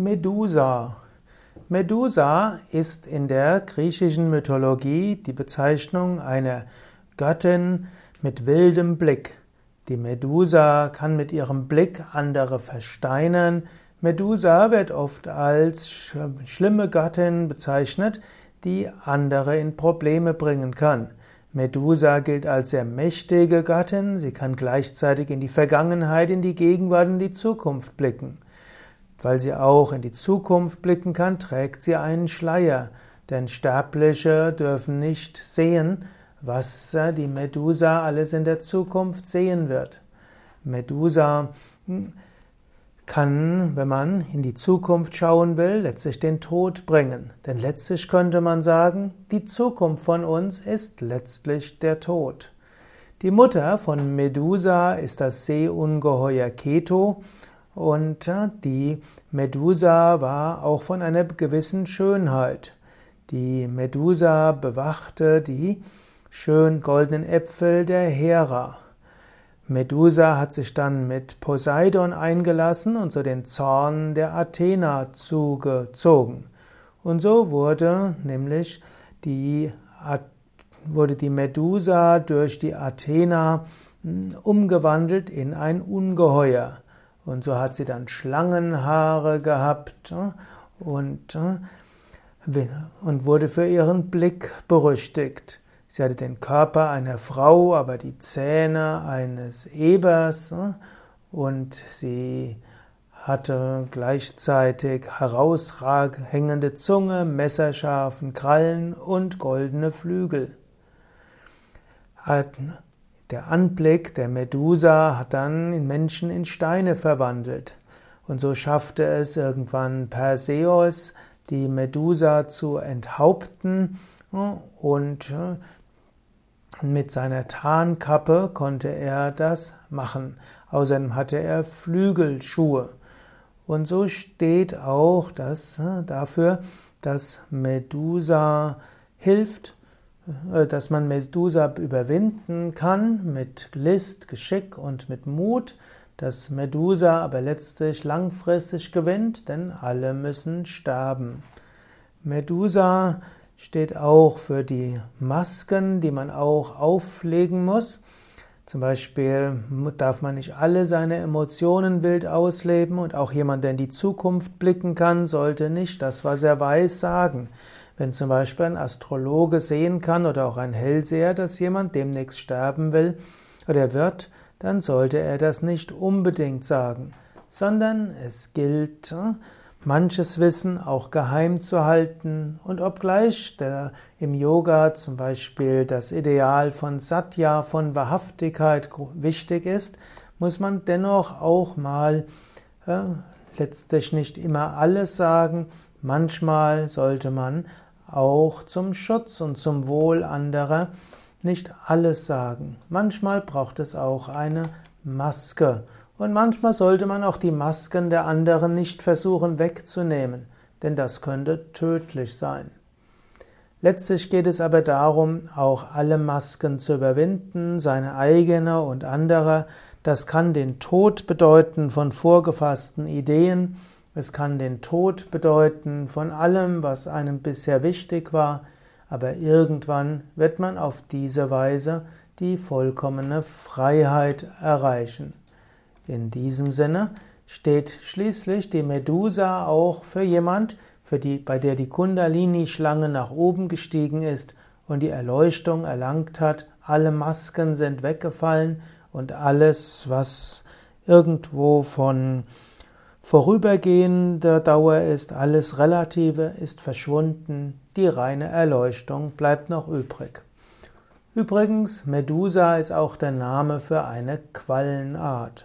Medusa. Medusa ist in der griechischen Mythologie die Bezeichnung einer Göttin mit wildem Blick. Die Medusa kann mit ihrem Blick andere versteinern. Medusa wird oft als schlimme Göttin bezeichnet, die andere in Probleme bringen kann. Medusa gilt als sehr mächtige Gattin, sie kann gleichzeitig in die Vergangenheit, in die Gegenwart und die Zukunft blicken. Weil sie auch in die Zukunft blicken kann, trägt sie einen Schleier, denn Sterbliche dürfen nicht sehen, was die Medusa alles in der Zukunft sehen wird. Medusa hm, kann, wenn man in die Zukunft schauen will, letztlich den Tod bringen. Denn letztlich könnte man sagen, die Zukunft von uns ist letztlich der Tod. Die Mutter von Medusa ist das Seeungeheuer Keto und die Medusa war auch von einer gewissen Schönheit. Die Medusa bewachte die schön goldenen Äpfel der Hera. Medusa hat sich dann mit Poseidon eingelassen und so den Zorn der Athena zugezogen. Und so wurde nämlich die, wurde die Medusa durch die Athena hm, umgewandelt in ein Ungeheuer. Und so hat sie dann Schlangenhaare gehabt äh, und, äh, und wurde für ihren Blick berüchtigt. Sie hatte den Körper einer Frau, aber die Zähne eines Ebers äh, und sie hatte gleichzeitig herausragende Zunge, messerscharfen Krallen und goldene Flügel. Der Anblick der Medusa hat dann Menschen in Steine verwandelt. Und so schaffte es irgendwann Perseus, die Medusa zu enthaupten und mit seiner Tarnkappe konnte er das machen. Außerdem hatte er Flügelschuhe. Und so steht auch das dafür, dass Medusa hilft, äh, dass man Medusa überwinden kann mit List, Geschick und mit Mut, dass Medusa aber letztlich langfristig gewinnt, denn alle müssen sterben. Medusa steht auch für die Masken, die man auch auflegen muss. Zum Beispiel darf man nicht alle seine Emotionen wild ausleben und auch jemand, der in die Zukunft blicken kann, sollte nicht das, was er weiß, sagen. Wenn zum Beispiel ein Astrologe sehen kann oder auch ein Hellseher, dass jemand demnächst sterben will oder wird, dann sollte er das nicht unbedingt sagen, sondern es gilt, äh, manches Wissen auch geheim zu halten und obgleich der, im Yoga zum Beispiel das Ideal von Satya, von Wahrhaftigkeit wichtig ist, muss man dennoch auch mal äh, letztlich nicht immer alles sagen. Manchmal sollte man auch zum Schutz und zum Wohl anderer nicht alles sagen. Manchmal braucht es auch eine Maske. Und manchmal sollte man auch die Masken der anderen nicht versuchen wegzunehmen, denn das könnte tödlich sein. Letztlich geht es aber darum, auch alle Masken zu überwinden, seine eigene und andere. Das kann den Tod bedeuten von vorgefassten Ideen, es kann den Tod bedeuten von allem, was einem bisher wichtig war, aber irgendwann wird man auf diese Weise die vollkommene Freiheit erreichen. In diesem Sinne steht schließlich die Medusa auch für jemand, für die, bei der die Kundalini-Schlange nach oben gestiegen ist und die Erleuchtung erlangt hat, alle Masken sind weggefallen und alles, was irgendwo von Vorübergehende Dauer ist alles Relative, ist verschwunden, die reine Erleuchtung bleibt noch übrig. Übrigens, Medusa ist auch der Name für eine Quallenart.